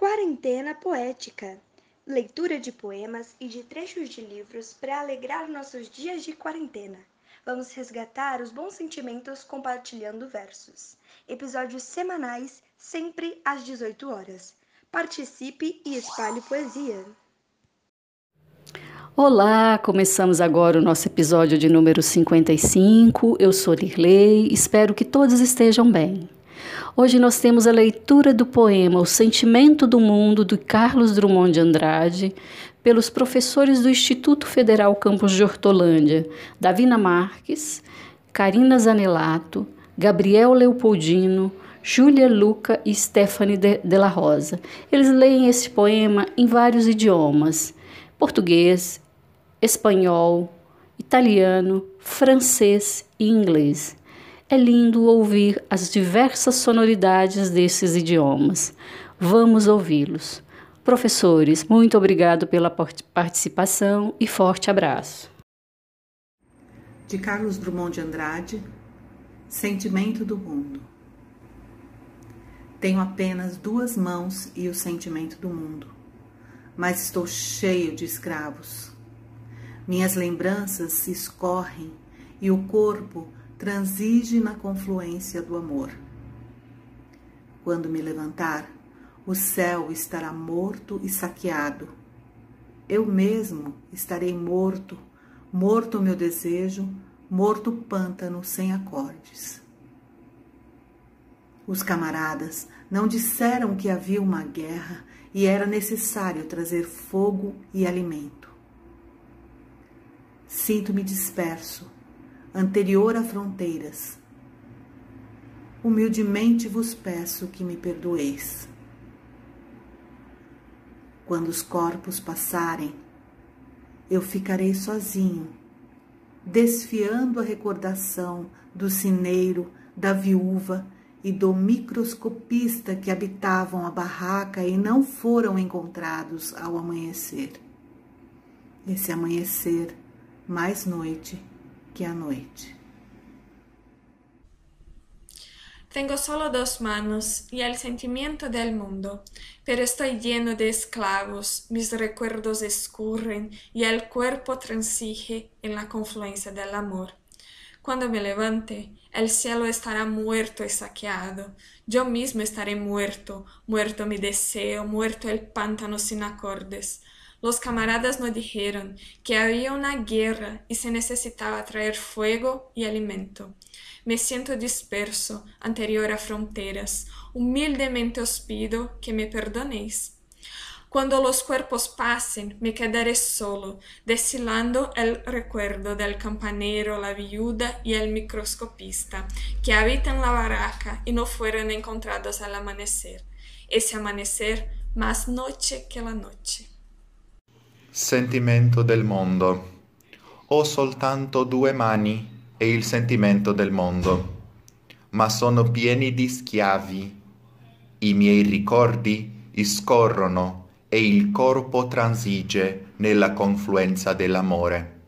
Quarentena Poética leitura de poemas e de trechos de livros para alegrar nossos dias de quarentena. Vamos resgatar os bons sentimentos compartilhando versos. Episódios semanais, sempre às 18 horas. Participe e espalhe poesia. Olá, começamos agora o nosso episódio de número 55. Eu sou Lirley, espero que todos estejam bem. Hoje nós temos a leitura do poema O Sentimento do Mundo, de Carlos Drummond de Andrade, pelos professores do Instituto Federal Campus de Hortolândia, Davina Marques, Karina Zanelato, Gabriel Leopoldino, Júlia Luca e Stephanie de, de Rosa. Eles leem esse poema em vários idiomas: português, espanhol, italiano, francês e inglês. É lindo ouvir as diversas sonoridades desses idiomas. Vamos ouvi-los. Professores, muito obrigado pela participação e forte abraço. De Carlos Drummond de Andrade, Sentimento do Mundo. Tenho apenas duas mãos e o sentimento do mundo, mas estou cheio de escravos minhas lembranças se escorrem e o corpo transige na confluência do amor. Quando me levantar, o céu estará morto e saqueado. Eu mesmo estarei morto, morto o meu desejo, morto o pântano sem acordes. Os camaradas não disseram que havia uma guerra e era necessário trazer fogo e alimento. Sinto-me disperso, anterior a fronteiras. Humildemente vos peço que me perdoeis. Quando os corpos passarem, eu ficarei sozinho, desfiando a recordação do cineiro, da viúva e do microscopista que habitavam a barraca e não foram encontrados ao amanhecer. Esse amanhecer mais noite que a noite. Tengo solo dos manos y el sentimiento del mundo, pero estoy lleno de esclavos, mis recuerdos escurren y el cuerpo transige en la confluencia del amor. Cuando me levante, el cielo estará muerto y saqueado, yo mismo estaré muerto, muerto mi deseo, muerto el pántano sin acordes, Los camaradas nos dijeron que había una guerra y se necesitaba traer fuego y alimento. Me siento disperso, anterior a fronteras. Humildemente os pido que me perdonéis. Cuando los cuerpos pasen, me quedaré solo, deshilando el recuerdo del campanero, la viuda y el microscopista, que habitan la barraca y no fueron encontrados al amanecer. Ese amanecer más noche que la noche. Sentimento del mondo. Ho soltanto due mani e il sentimento del mondo, ma sono pieni di schiavi. I miei ricordi scorrono e il corpo transige nella confluenza dell'amore.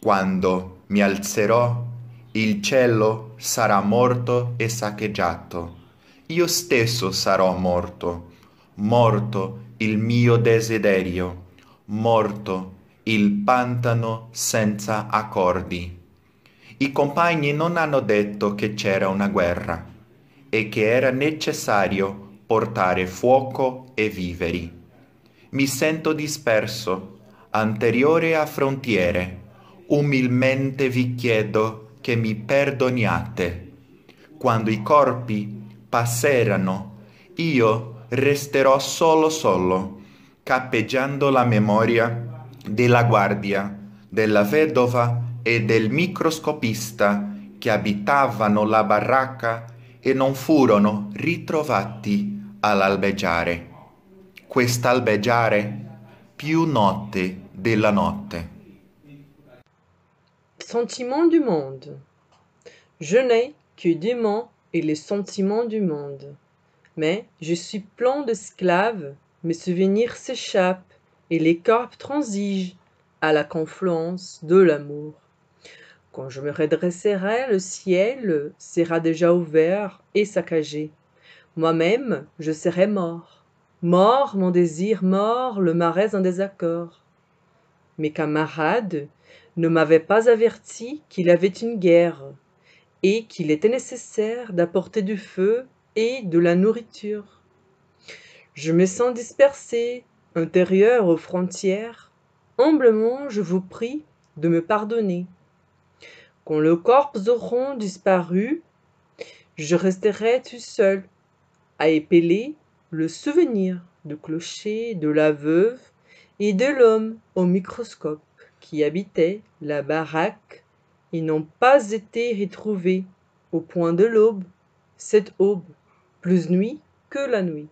Quando mi alzerò, il cielo sarà morto e saccheggiato. Io stesso sarò morto, morto il mio desiderio morto, il pantano senza accordi. I compagni non hanno detto che c'era una guerra e che era necessario portare fuoco e viveri. Mi sento disperso, anteriore a frontiere. Umilmente vi chiedo che mi perdoniate. Quando i corpi passeranno, io resterò solo solo cappeggiando la memoria della guardia, della vedova e del microscopista che abitavano la baracca e non furono ritrovati all'albeggiare. Quest'albeggiare più notte della notte. Sentiment du monde. Je n'ai que des et les sentiments du monde. Mais je suis plein d'esclaves mes souvenirs s'échappent et les corps transigent à la confluence de l'amour. Quand je me redresserai, le ciel sera déjà ouvert et saccagé. Moi-même, je serai mort, Mort mon désir, mort le marais en désaccord. Mes camarades ne m'avaient pas averti qu'il avait une guerre et qu'il était nécessaire d'apporter du feu et de la nourriture. Je me sens dispersé, intérieur aux frontières. Humblement, je vous prie de me pardonner. Quand le corps auront disparu, je resterai tout seul à épeler le souvenir du clocher de la veuve et de l'homme au microscope qui habitait la baraque et n'ont pas été retrouvés au point de l'aube, cette aube, plus nuit que la nuit.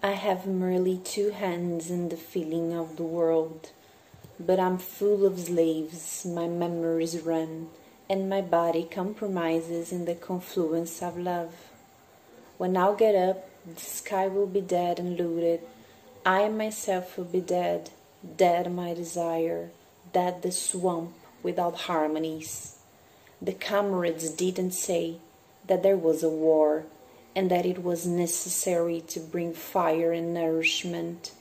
I have merely two hands in the feeling of the world, but I'm full of slaves, my memories run, and my body compromises in the confluence of love. When I'll get up, the sky will be dead and looted. I myself will be dead, dead my desire, dead the swamp without harmonies. The comrades didn't say that there was a war and that it was necessary to bring fire and nourishment.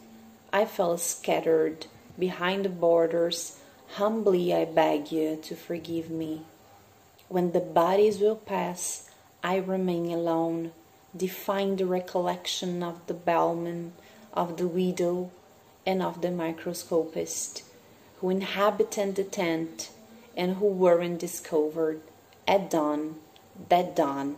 I fell scattered behind the borders. Humbly I beg you to forgive me. When the bodies will pass, I remain alone, defying the recollection of the bellman, of the widow, and of the microscopist, who inhabited the tent and who weren't discovered at dawn, that dawn